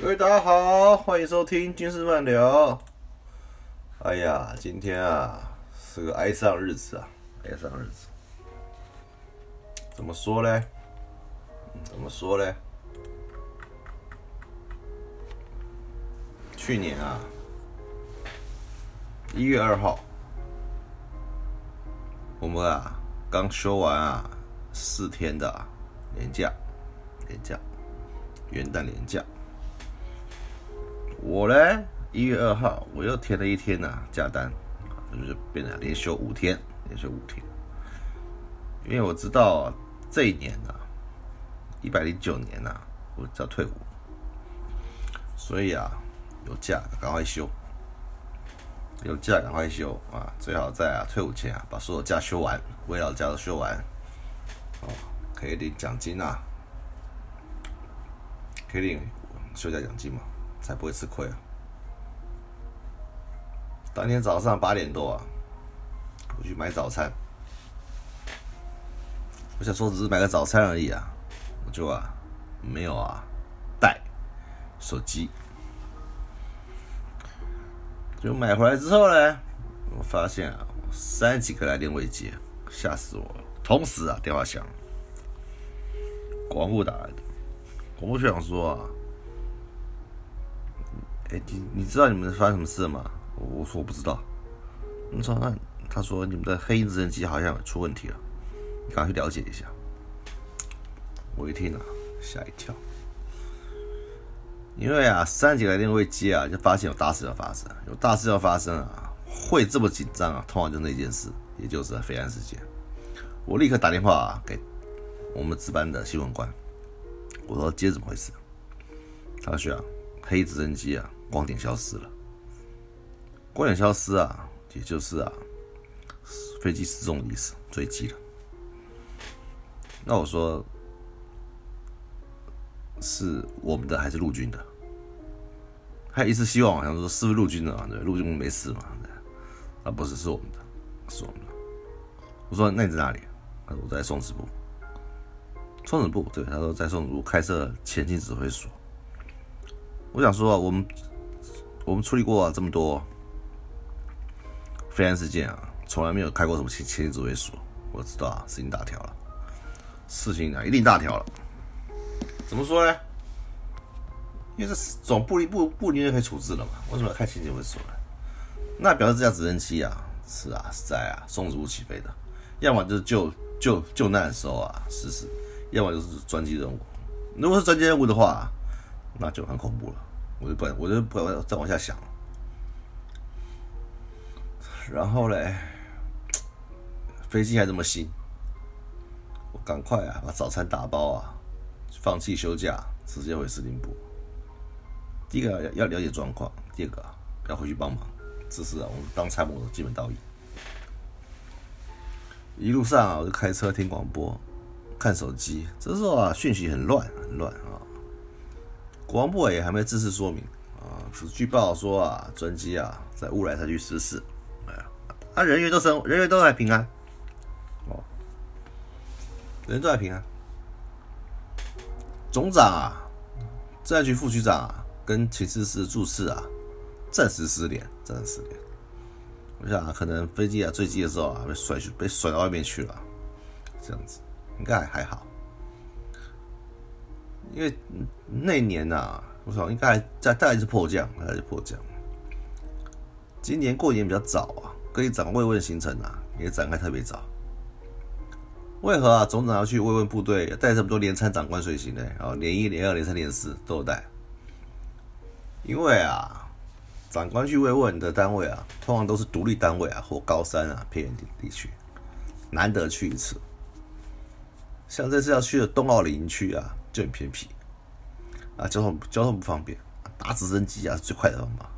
各位大家好，欢迎收听军事漫聊。哎呀，今天啊是个哀伤日子啊，哀伤日子。怎么说呢？怎么说呢？去年啊，一月二号，我们啊刚休完啊四天的年假，年假，元旦年假。我呢，一月二号我又填了一天呐假单，就是变成连休五天，连休五天。因为我知道这一年呐，一百零九年呐，我就要退伍，所以啊，有假赶快休，有假赶快休啊，最好在啊退伍前啊把所有假休完，围绕假都休完，哦，可以领奖金啊，可以领休假奖金嘛。才不会吃亏啊！当天早上八点多啊，我去买早餐。我想说只是买个早餐而已啊，我就啊没有啊带手机。就买回来之后呢，我发现啊三几个来电未接，吓死我了。同时啊电话响，广播打来的，广播就想说啊。哎，你你知道你们发生什么事吗？我说我不知道。你说那他说你们的黑鹰直升机好像出问题了，你赶快去了解一下。我一听啊，吓一跳，因为啊三几来电未接啊，就发现有大事要发生，有大事要发生啊，会这么紧张啊，通常就那件事，也就是飞安事件。我立刻打电话啊给我们值班的新闻官，我说接怎么回事？他说啊，黑直升机啊。光点消失了，光点消失啊，也就是啊，飞机失踪的意思，坠机了。那我说，是我们的还是陆军的？他一直希望好像说是不是陆军的啊？对，陆军没事嘛？啊，不是，是我们的，是我们的。我说那你在哪里？他说我在松子部。松子部，对，他说在松子部开设前进指挥所。我想说，啊我们。我们处理过这么多飞安事件啊，从来没有开过什么前前进指挥所。我知道啊，事情大条了，事情啊一定大条了。怎么说呢？因为这总部里部部里面可以处置了嘛，为什么要开前进指挥所呢？那表示这架直升机啊，是啊是在啊松子路起飞的，要么就是救救救难的时候啊失事，要么就是专机任务。如果是专机任务的话，那就很恐怖了。我就不，我就不再往下想。然后嘞，飞机还这么新，我赶快啊，把早餐打包啊，放弃休假，直接回司令部。第一个要要了解状况，第二个要回去帮忙。这是啊，我们当参谋的基本道义。一路上啊，我就开车听广播，看手机。这时候啊，讯息很乱，很乱啊。国防部也还没正式说明啊，只是据报道说啊，专机啊在乌来特区失事，哎呀，啊人员都生，人员都还平安，哦，人都还平安。总长啊，政战局副局长啊，跟情事室助次啊，暂时失联，暂时失联。我想啊，可能飞机啊坠机的时候啊，被甩去，被甩到外面去了，这样子应该还好。因为那年呐，我想应该还在，大概是迫降，还是迫降。今年过年比较早啊，可以长慰问行程啊，也展开特别早。为何啊，总长要去慰问部队，带这么多连参长官随行呢？然后连一、连二、连三、连四都有带。因为啊，长官去慰问的单位啊，通常都是独立单位啊，或高山啊偏远地区，难得去一次。像这次要去的冬奥林区啊。就很偏僻，啊，交通交通不方便，打直升机啊是最快的方法。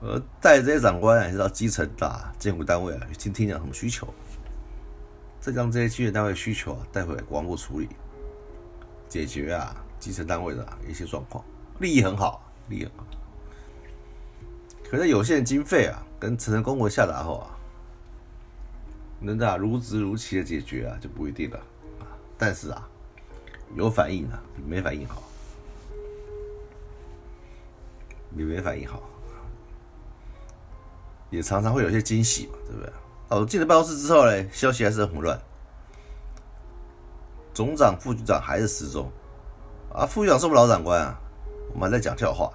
呃，带这些长官也是到基层打监护单位啊，去听听讲什么需求，再将这些基层单位需求啊带回来国防部处理，解决啊基层单位的一些状况，利益很好，利益很好。可是有限的经费啊，跟层层公文下达后啊，能啊如职如期的解决啊就不一定了啊。但是啊。有反应啊，没反应好。你没反应好，也常常会有些惊喜嘛，对不对？哦，进了办公室之后呢，消息还是很混乱。总长、副局长还是失踪啊！副局长是不是老长官啊？我们还在讲笑话，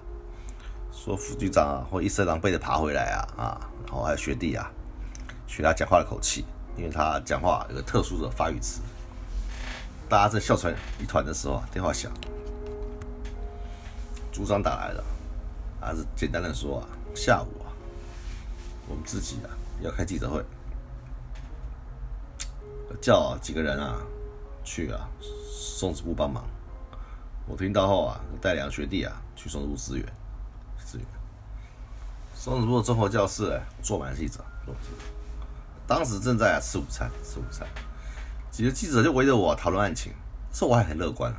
说副局长啊会一身狼狈的爬回来啊啊！然后还有学弟啊，学他讲话的口气，因为他讲话有个特殊的发语词。大家在笑成一团的时候，电话响，组长打来了，还是简单的说啊，下午啊，我们自己啊要开记者会，叫几个人啊去啊松子部帮忙。我听到后啊，带两个学弟啊去松子部支援，支援。松子部的综合教室坐满记者，当时正在吃午餐，吃午餐。几个记者就围着我讨论案情，说我还很乐观，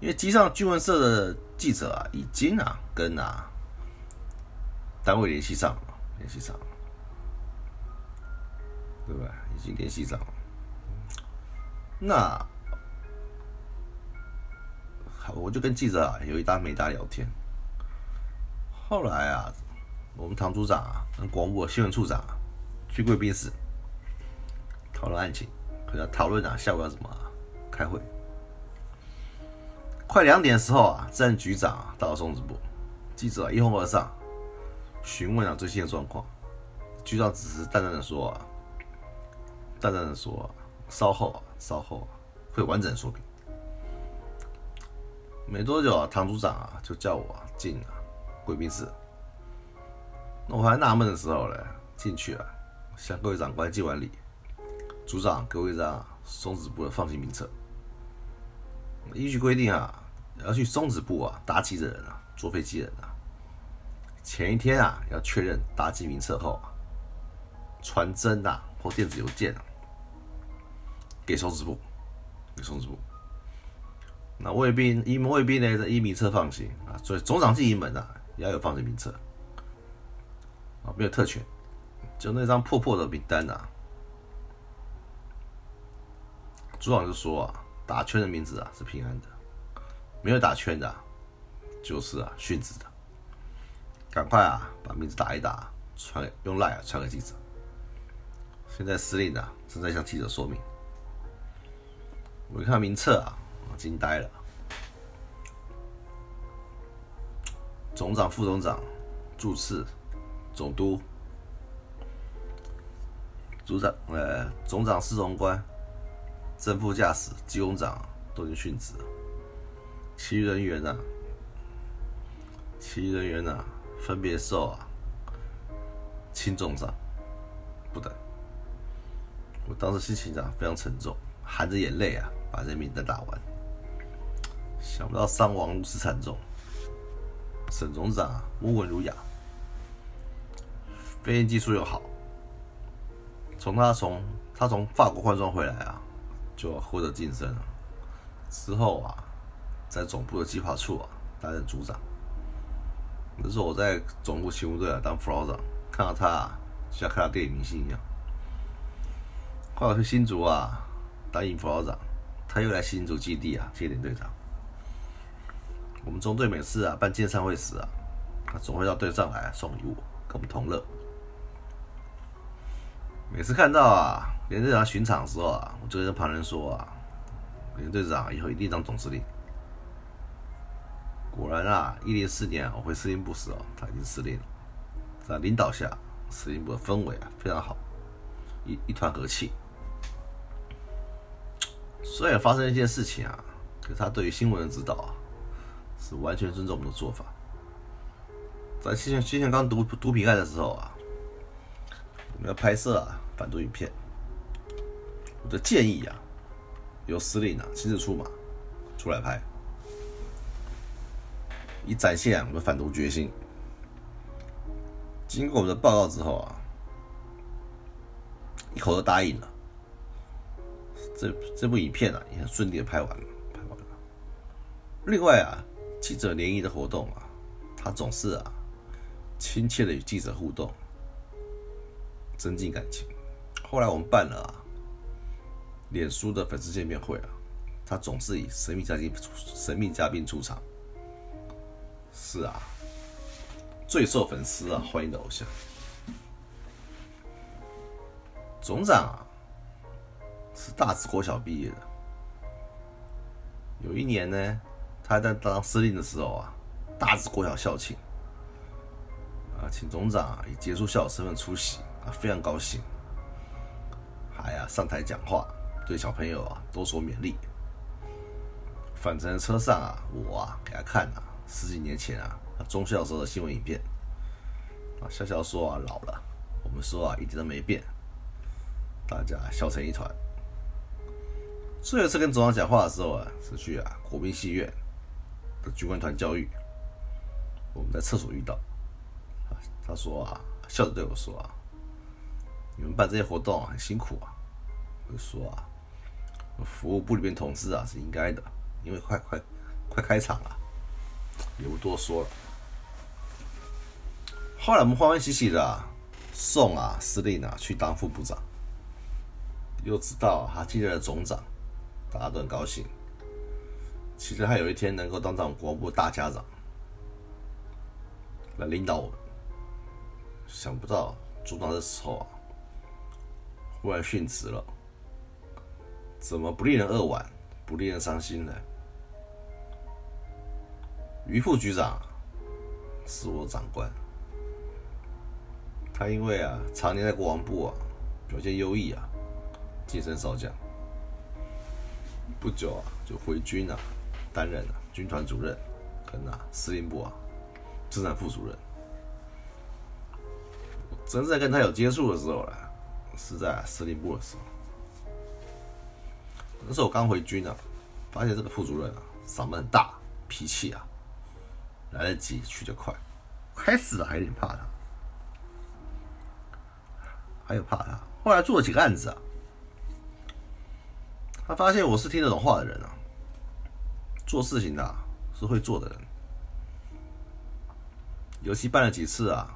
因为机上军文社的记者啊，已经啊跟啊单位联系上了，联系上了，对吧？已经联系上了。那好，我就跟记者啊有一搭没搭聊天。后来啊，我们唐组长啊跟广播新闻处长啊去贵宾室讨论案情。讨论啊，下午要怎么开会？快两点的时候啊，治安局长啊到了松子部，记者一哄而上，询问了最新的状况。局长只是淡淡的说啊，淡淡的说，稍后啊，稍后会完整说明。没多久啊，唐组长啊就叫我进了贵宾室。那我还纳闷的时候呢，进去了，向各位长官敬完礼。组长给我一张松子部的放行名册。依据规定啊，要去松子部啊搭机的人啊，坐飞机人啊，前一天啊要确认搭机名册后，传真啊或电子邮件啊给松子部，给松子部。那卫兵一卫兵呢，在依名册放行啊，所以总长进一门啊也要有放行名册啊，没有特权，就那张破破的名单啊。组长就说啊，打圈的名字啊是平安的，没有打圈的，就是啊殉职的。赶快啊把名字打一打，传用赖啊传给记者。现在司令啊正在向记者说明。我一看名册啊，我惊呆了。总长、副总长、助次、总督、组长、呃总长、侍从官。正副驾驶、机工长都已经殉职，其余人员呢？其余人员呢？分别受啊轻重伤不等。我当时心情啊非常沉重，含着眼泪啊把这名单打完。想不到伤亡如此惨重。沈总长啊温文儒雅，飞行技术又好。从他从他从法国换装回来啊。就获得晋升了，之后啊，在总部的计划处啊担任组长。那时候我在总部勤务队啊当副老长，看到他啊，像看到电影明星一样。后来去新竹啊当营副老长，他又来新竹基地啊接连队长。我们中队每次啊办见上会时啊，他总会到队上来送礼物，跟我们同乐。每次看到啊，连队长巡场的时候啊，我就跟旁人说啊，连队长以后一定当总司令。果然啊，一零四年我回司令部时哦，他已经司令了。在领导下，司令部的氛围啊非常好，一一团和气。虽然发生一件事情啊，可是他对于新闻的指导啊，是完全尊重我们的做法。在之前之前刚毒毒品案的时候啊。我们要拍摄啊，反毒影片。我的建议啊，由司令啊亲自出马，出来拍，以展现我们反毒决心。经过我们的报告之后啊，一口都答应了。这这部影片啊，也很顺利的拍完了，拍完了。另外啊，记者联谊的活动啊，他总是啊，亲切的与记者互动。增进感情。后来我们办了啊，脸书的粉丝见面会啊，他总是以神秘嘉宾、神秘嘉宾出场。是啊，最受粉丝啊欢迎的偶像。总长啊，是大直国小毕业的。有一年呢，他在当司令的时候啊，大直国小校庆啊，请总长啊以杰出校友身份出席啊，非常高兴，还啊上台讲话，对小朋友啊多所勉励。返程车上啊，我啊给他看啊十几年前啊中校时候的新闻影片啊，笑笑说啊老了，我们说啊一点都没变。大家笑成一团。最后一次跟总长讲话的时候啊，是去啊国民戏院的军官团教育。我们在厕所遇到，他说啊，笑着对我说啊：“你们办这些活动很辛苦啊。”我就说啊：“服务部里面同志啊是应该的，因为快快快开场了，也不多说了。”后来我们欢欢喜喜的送啊司令啊去当副部长。又知道他继任了总长，大家都很高兴。其实他有一天能够当上国部大家长，来领导我们，想不到组长的时候啊，忽然殉职了，怎么不令人扼腕，不令人伤心呢？于副局长是我长官，他因为啊常年在国防部啊表现优异啊。晋升少将，不久啊就回军啊，担任了军团主任，跟啊司令部啊政战副主任。真正跟他有接触的时候呢，是在司令部的时候。那时候我刚回军啊，发现这个副主任啊嗓门很大，脾气啊来得急去得快，开始还有点怕他，还有怕他。后来做了几个案子啊。他发现我是听得懂话的人啊，做事情的是会做的人，尤其办了几次啊，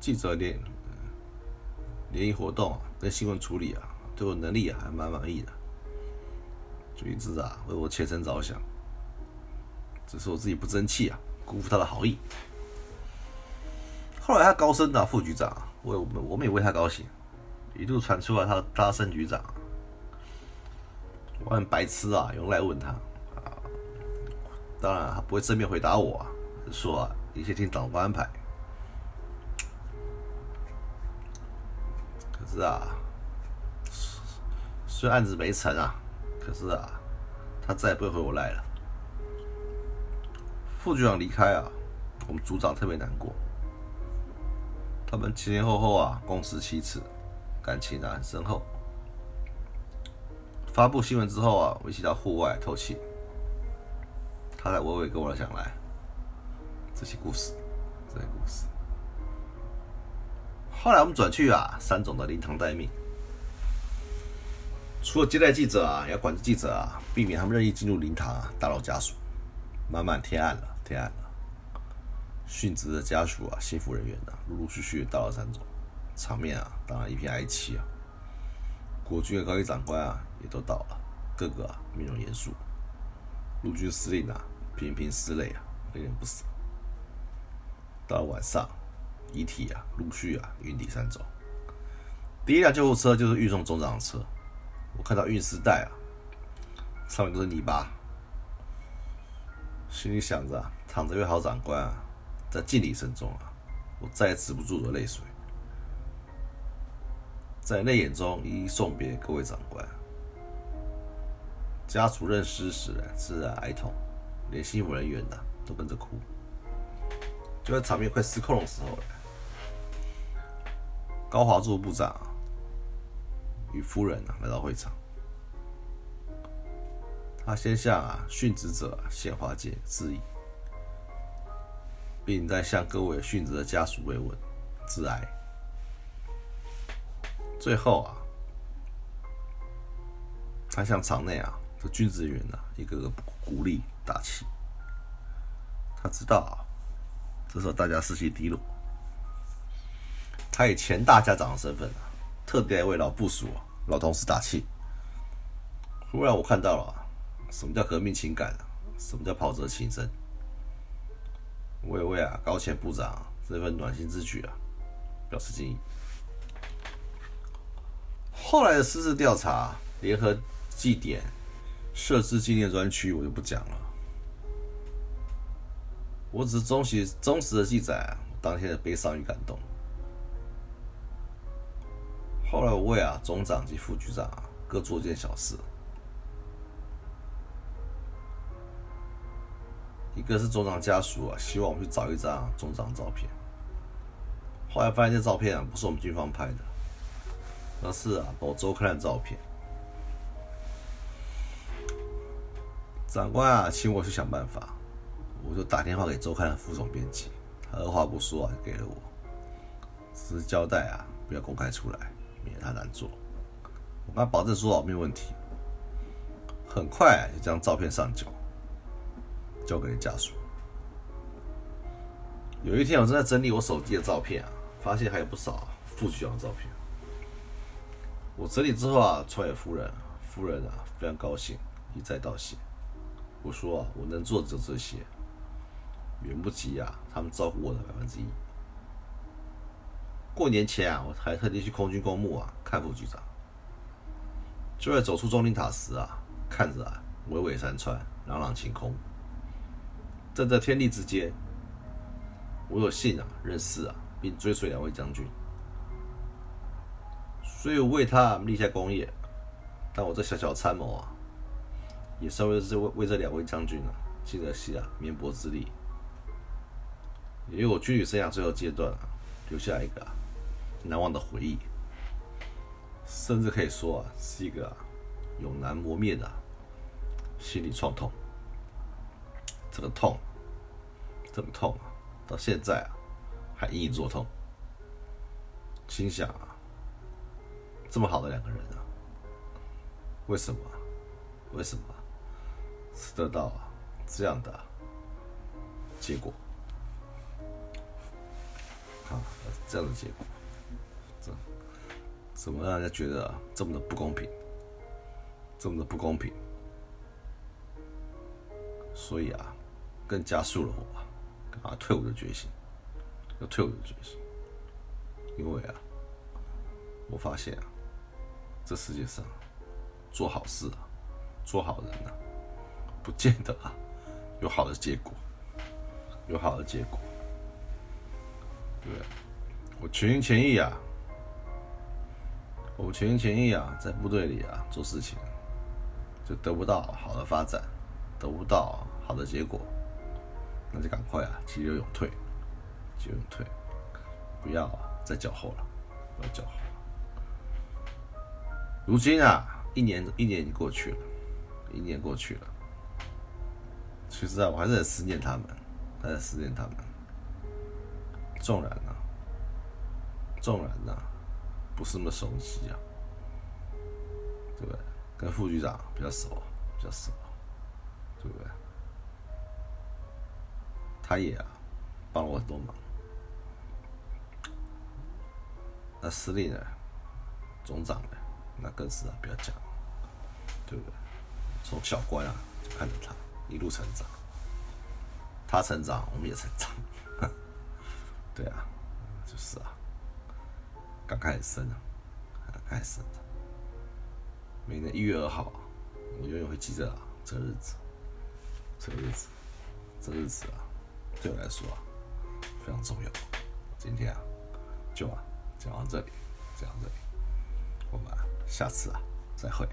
记者联联谊活动啊跟新闻处理啊，对我能力啊还蛮满意的，就一直啊为我切身着想，只是我自己不争气啊，辜负他的好意。后来他高升的副局长，我我们也为他高兴，一度传出了他他升局长。我很白痴啊，用来问他啊，当然他不会正面回答我，说啊一切听长官安排。可是啊，虽然案子没成啊，可是啊，他再也不会回我来了。副局长离开啊，我们组长特别难过。他们前前后后啊，共事七次，感情啊很深厚。发布新闻之后啊，我一起到户外透气，他才娓娓跟我讲来这些故事，这些故事。后来我们转去啊，三总的灵堂待命，除了接待记者啊，也要管制记者啊，避免他们任意进入灵堂啊，打扰家属。慢慢天暗了，天暗了，殉职的家属啊，幸福人员啊，陆陆续续到了三中，场面啊，当然一片哀戚啊。国军的高级长官啊，也都到了，个个啊面容严肃。陆军司令啊，频频拭泪啊，泪人不舍。到了晚上，遗体啊陆续啊运抵三中。第一辆救护车就是运送总长的车，我看到运尸袋啊，上面都是泥巴，心里想着躺着一位好长官啊，在敬礼声中啊，我再也止不住的泪水。在泪眼中一一送别各位长官，家属认尸时自然哀痛，连辛苦人员呐都跟着哭。就在场面快失控的时候高华柱部长与夫人啊来到会场，他先向啊殉职者献花笺致意，并在向各位殉职的家属慰问致哀。最后啊，他向场内啊的军职人员呢一个个鼓励打气。他知道啊，这时候大家士气低落。他以前大家长的身份啊，特地来为老部署、老同事打气。忽然我看到了什么叫革命情感，什么叫袍泽情深。我也为啊高前部长这份暖心之举啊表示敬意。后来的私自调查、联合祭典、设置纪念专区，我就不讲了。我只是忠实忠实的记载啊，当天的悲伤与感动。后来我为啊总长及副局长啊各做件小事，一个是总长家属啊希望我去找一张总长照片，后来发现这照片啊不是我们军方拍的，而是啊某周刊的照片。长官啊请我去想办法，我就打电话给周刊的副总编辑，他二话不说啊就给了我，只是交代啊不要公开出来。免得他难做，我跟他保证说好没有问题。很快就将照片上交，交给了家属。有一天我正在整理我手机的照片啊，发现还有不少副局长的照片。我整理之后啊，传给夫人，夫人啊非常高兴，一再道谢。我说啊，我能做的就这些，远不及啊他们照顾我的百分之一。过年前啊，我还特地去空军公墓啊看副局长。就在走出中林塔时啊，看着啊巍巍山川，朗朗晴空，站在天地之间，我有幸啊认识啊并追随两位将军，虽我为他立下功业，但我这小小参谋啊，也稍微是为为这两位将军啊尽了些啊绵薄之力，也有我军旅生涯最后阶段啊留下一个。难忘的回忆，甚至可以说啊，是一个永难磨灭的心理创痛。这个痛，这个痛啊，到现在啊，还隐隐作痛。心想啊，这么好的两个人啊，为什么？为什么是得到这样的结果？啊，这样的结果。怎么让人家觉得这么的不公平？这么的不公平，所以啊，更加速了我啊退伍的决心，要退伍的决心。因为啊，我发现啊，这世界上做好事啊，做好人啊，不见得啊有好的结果，有好的结果。对，我全心全意啊。我全心全意啊，在部队里啊做事情，就得不到好的发展，得不到好的结果，那就赶快啊急流勇退，急流勇退，不要再搅和了，不要搅和。如今啊，一年一年已经过去了，一年过去了，其实啊，我还是很思念他们，还在思念他们。纵然啊，纵然啊。不是那么熟悉啊，对不对？跟副局长比较熟，比较熟，对不对？他也啊，帮了我很多忙。那司令呢？总长呢？那更是啊，不要讲，对不对？从小官啊，就看着他一路成长，他成长，我们也成长，对啊，就是啊。刚开始生啊，刚开始生。每年一月二号，我永远会记着啊，这个日子，这个日子，这日子啊，对我来说啊，非常重要。今天啊，就啊讲到这里，讲到这里，我们下次啊再会。